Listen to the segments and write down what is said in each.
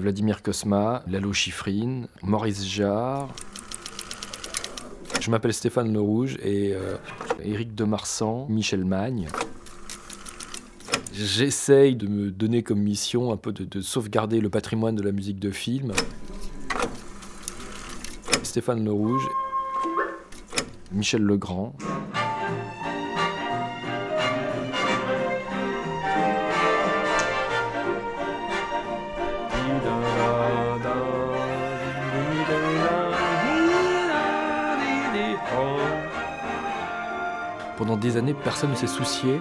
Vladimir Kosma, Lalo Schifrin, Maurice Jarre. Je m'appelle Stéphane Le Rouge et euh, Éric de Marsan, Michel Magne. J'essaye de me donner comme mission un peu de, de sauvegarder le patrimoine de la musique de film. Stéphane Le Rouge, Michel Legrand. Pendant des années, personne ne s'est soucié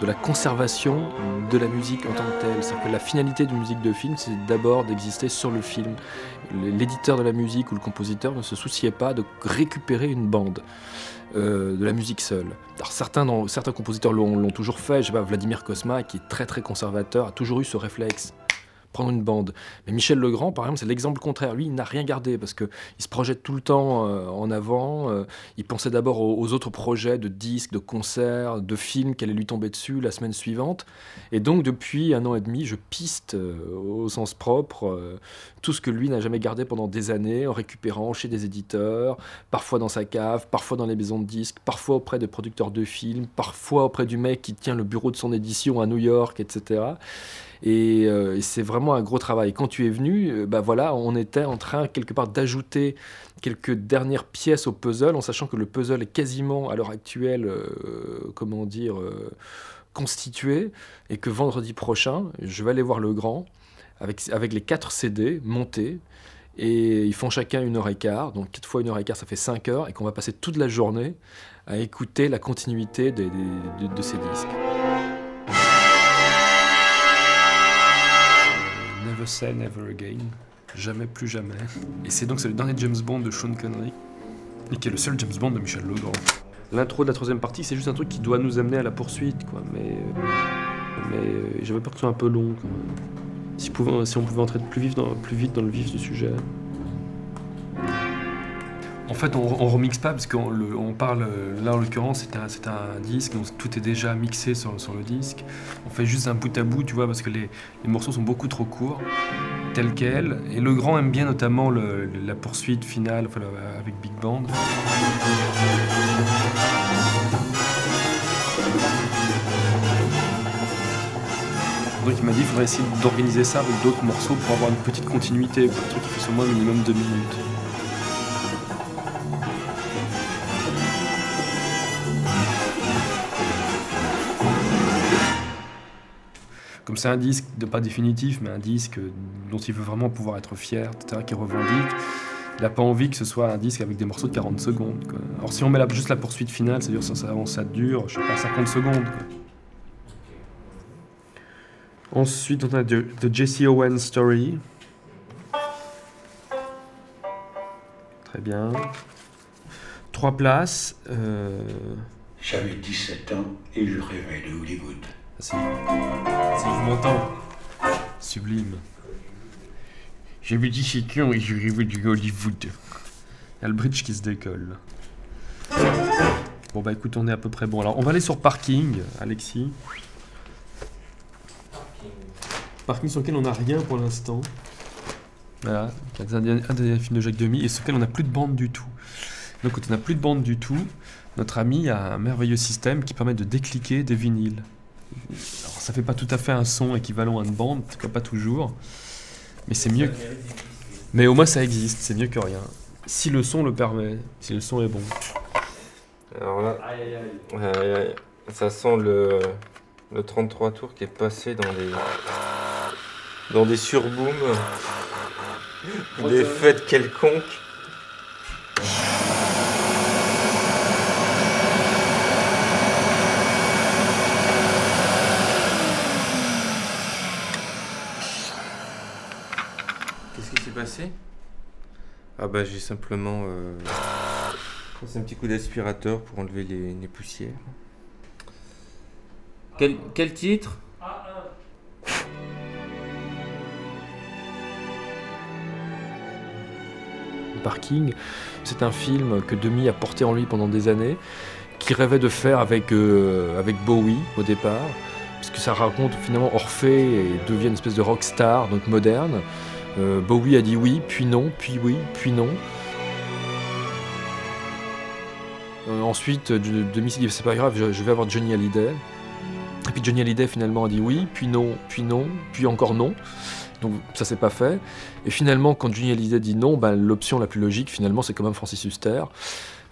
de la conservation de la musique en tant que telle. Que la finalité d'une musique de film, c'est d'abord d'exister sur le film. L'éditeur de la musique ou le compositeur ne se souciait pas de récupérer une bande. Euh, de la musique seule. Certains compositeurs l'ont toujours fait, je sais pas, Vladimir Kosma, qui est très très conservateur, a toujours eu ce réflexe prendre une bande. Mais Michel Legrand, par exemple, c'est l'exemple contraire. Lui, il n'a rien gardé parce qu'il se projette tout le temps euh, en avant. Euh, il pensait d'abord aux, autres projets de disques, de concerts, de films qui allaient lui tomber dessus la semaine suivante. Et donc, depuis un an et demi, je piste euh, au sens propre tout ce que lui n'a jamais gardé pendant des années en récupérant chez des éditeurs, parfois dans sa cave, parfois dans les maisons de disques, parfois auprès de producteurs de films, parfois auprès du mec qui tient le bureau de son édition à New York, etc. Euh, et, c'est vraiment un gros travail. Quand tu es venu, euh, bah voilà, on était en train quelque part d'ajouter quelques dernières pièces au puzzle, en sachant que le puzzle est quasiment à l'heure actuelle, euh, comment dire, constitué, et que vendredi prochain, je vais aller voir le grand avec, avec les quatre CD montés. Et ils font chacun une heure et quart, donc quatre fois une heure et quart, ça fait cinq heures, et qu'on va passer toute la journée à écouter la continuité de ces disques. Never Again. Jamais plus jamais. Et c'est donc c'est le dernier James Bond de Sean Connery. Et qui est le seul James Bond de Michel Legrand. L'intro de la troisième partie, c'est juste un truc qui doit nous amener à la poursuite, quoi. Mais, euh, mais euh, j'avais peur que ce soit un peu long, Si, on pouvait entrer plus vite dans le vif du sujet. En fait, on, remixe pas parce qu'on on parle, là en l'occurrence, c'est un, un, disque, donc tout est déjà mixé sur, le disque. On fait juste un bout à bout, tu vois, parce que les, morceaux sont beaucoup trop courts, tels quels. Et le grand aime bien notamment la poursuite finale avec Big Band. Donc il m'a dit qu'il faudrait essayer d'organiser ça avec d'autres morceaux pour avoir une petite continuité, un truc qui fait au moins minimum deux minutes. C'est un disque de pas définitif, mais un disque dont il veut vraiment pouvoir être fier, etc., qui revendique, il n'a pas envie que ce soit un disque avec des morceaux de 40 secondes. Alors si on met juste la poursuite finale, c'est-à-dire ça, ça, ça dure, je sais pas, 50 secondes. Ensuite, on a The Jesse Owens Story. Très bien. Trois places. Euh, J'avais 17 ans et je rêvais de Hollywood. Si, si je m'entends. Sublime. J'avais 17 ans et je rêvais du Hollywood. Il y a le bridge qui se décolle. Bon bah écoute, on est à peu près bon. Alors on va aller sur Parking, Alexis. Parking sur lequel on n'a rien pour l'instant. Voilà, un des films de Jacques Demy et sur lequel on n'a plus de bande du tout. Donc quand on n'a plus de bande du tout, notre ami a un merveilleux système qui permet de décliquer des vinyles. Alors, ça fait pas tout à fait un son équivalent à une bande, en tout cas pas toujours. Mais c'est mieux. Mais au moins ça existe, c'est mieux que rien. Si le son le permet, si le son est bon. Alors là, ça sent le, le 33 tours qui est passé dans des dans des surbooms, des fêtes quelconques. Ah bah j'ai simplement euh, un petit coup d'aspirateur pour enlever les, poussières. Quel, quel titre? Parking, c'est un film que Demi a porté en lui pendant des années, qui rêvait de faire avec, euh, avec Bowie au départ, parce que ça raconte finalement Orphée et devient une espèce de rock star, donc moderne. Euh, Bowie a dit oui, puis non, puis oui, puis non. Euh, ensuite, Demi s'est dit c'est pas grave, je, vais avoir Johnny Hallyday. Et puis Johnny Hallyday finalement a dit oui, puis non, puis non, puis encore non. Donc ça s'est pas fait. Et finalement, quand Johnny Hallyday dit non, ben, l'option la plus logique finalement c'est quand même Francis Huster.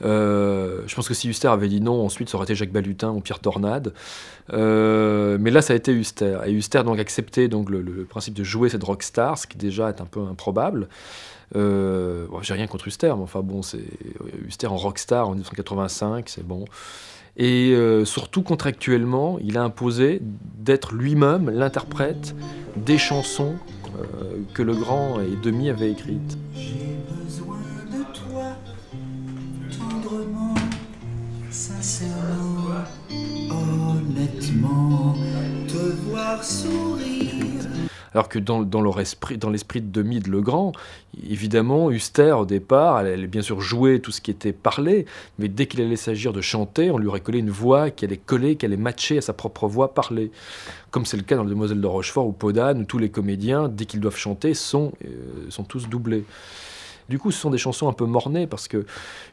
Euh, je pense que si Huster avait dit non, ensuite ça aurait été Jacques Balutin ou Pierre Tornade. Euh, mais là, ça a été Huster. Et Huster donc accepté donc le, principe de jouer cette rockstar, ce qui déjà est un peu improbable. Euh, J'ai rien contre Huster, mais enfin bon, c'est Huster en rockstar en 1985, c'est bon. Et surtout contractuellement, il a imposé d'être lui-même l'interprète des chansons euh, que le grand et Demi avaient écrites. Alors que dans, dans l'esprit de Demi de Legrand, évidemment, Huster, au départ, elle allait bien sûr jouer tout ce qui était parlé, mais dès qu'il allait s'agir de chanter, on lui aurait collé une voix qui allait coller, qui allait matcher à sa propre voix parlée. Comme c'est le cas dans Le Demoiselle de Rochefort ou Podane, où tous les comédiens, dès qu'ils doivent chanter, sont, euh, sont tous doublés. Du coup, ce sont des chansons un peu mornées parce que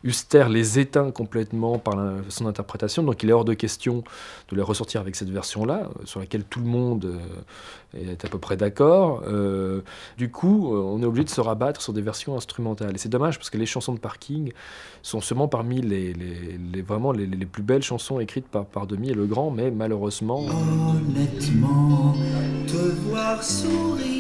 Huster les éteint complètement par son interprétation, donc il est hors de question de les ressortir avec cette version-là, euh, sur laquelle tout le monde euh, est à peu près d'accord. Euh, du coup, on est obligé de se rabattre sur des versions instrumentales. Et c'est dommage parce que les chansons de parking sont seulement parmi les, vraiment les, plus belles chansons écrites par, par Demi et Legrand, mais malheureusement. Honnêtement, te voir sourire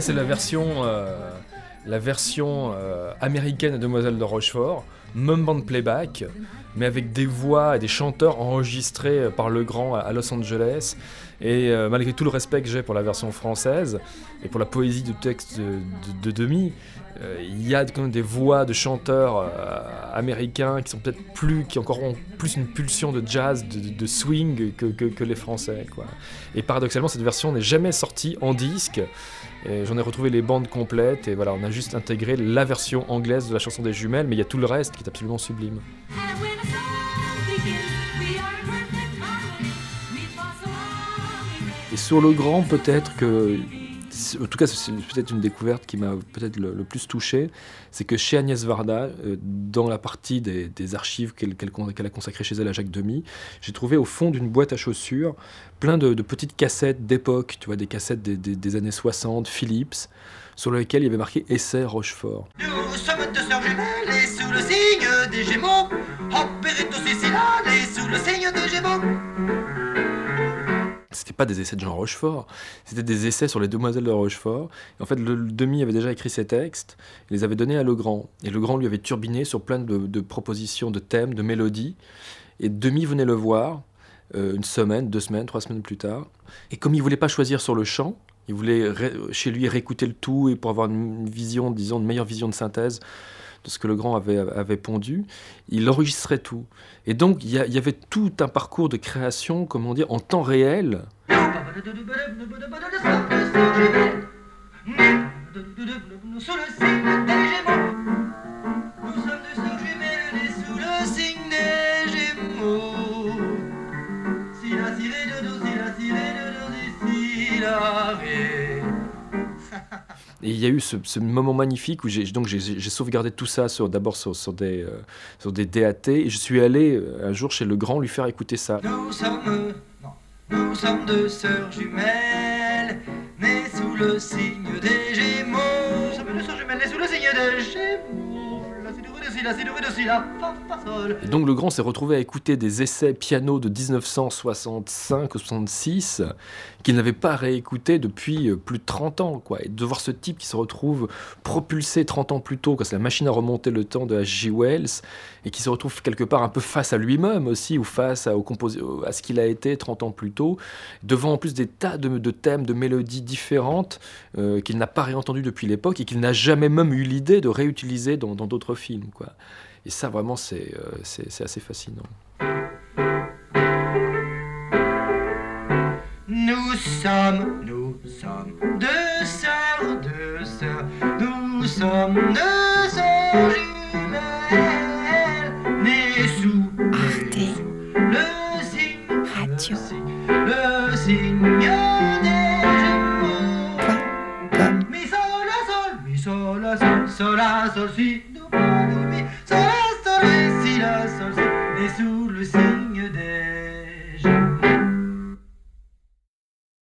C'est la version, euh, la version euh, américaine de Demoiselle de Rochefort, même band playback mais avec des voix et des chanteurs enregistrés par le grand à Los Angeles. Et euh, malgré tout le respect que j'ai pour la version française et pour la poésie du texte de, Demi, euh, il y a quand même des voix de chanteurs euh, américains qui sont peut-être plus, qui encore ont plus une pulsion de jazz, de, swing que, les Français. Et paradoxalement, cette version n'est jamais sortie en disque. J'en ai retrouvé les bandes complètes et voilà, on a juste intégré la version anglaise de la chanson des jumelles, mais il y a tout le reste qui est absolument sublime. Et sur le grand, peut-être que en tout cas, c'est peut-être une découverte qui m'a peut-être le, plus touché, c'est que chez Agnès Varda, euh, dans la partie des, archives qu'elle a consacrées chez elle à Jacques Demy, j'ai trouvé au fond d'une boîte à chaussures plein de, petites cassettes d'époque, tu vois, des cassettes des, années 60, Philips, sur lesquelles il y avait marqué Essai Rochefort. Nous sommes deux sœurs jumelles et sous le signe des Gémeaux, sous le signe pas des essais de Jean Rochefort, c'était des essais sur les demoiselles de Rochefort. en fait, le, Demi avait déjà écrit ces textes, il les avait donnés à Legrand. Et Legrand lui avait turbiné sur plein de, propositions, de thèmes, de mélodies. Et Demi venait le voir euh, une semaine, deux semaines, trois semaines plus tard. Et comme il voulait pas choisir sur le chant, il voulait chez lui réécouter le tout et pour avoir une vision, disons, une meilleure vision de synthèse de ce que le grand avait, avait pondu, il enregistrait tout. Et donc, il y, avait tout un parcours de création, comment dire, en temps réel. Il y a eu ce, moment magnifique où j'ai sauvegardé tout ça d'abord sur, des euh, sur des DAT et je suis allé euh, un jour chez le grand lui faire écouter ça. Nous sommes non, nous sommes deux sœurs jumelles nées sous le signe des Gémeaux. Nous sommes deux sœurs jumelles nées sous le signe des Gémeaux. Et donc le grand s'est retrouvé à écouter des essais piano de 1965 ou 66 qu'il n'avait pas réécouté depuis euh, plus de 30 ans. Quoi. Et de voir ce type qui se retrouve propulsé 30 ans plus tôt, c'est la machine à remonter le temps de H.G. Wells, et qui se retrouve quelque part un peu face à lui-même aussi, ou face à, au à ce qu'il a été 30 ans plus tôt, devant en plus des tas de, thèmes, de mélodies différentes euh, qu'il n'a pas réentendues depuis l'époque et qu'il n'a jamais même eu l'idée de réutiliser dans d'autres films. Quoi. Et ça, vraiment, c'est euh, c'est- assez fascinant. Nous sommes, nous sommes deux sœurs, deux sœurs, nous sommes deux sœurs jumelles, nées sous, Arte sous le signe, Radio. le signe, le signe des Gémeaux. Mi sol la sol, mi sol la sol, sol la sol si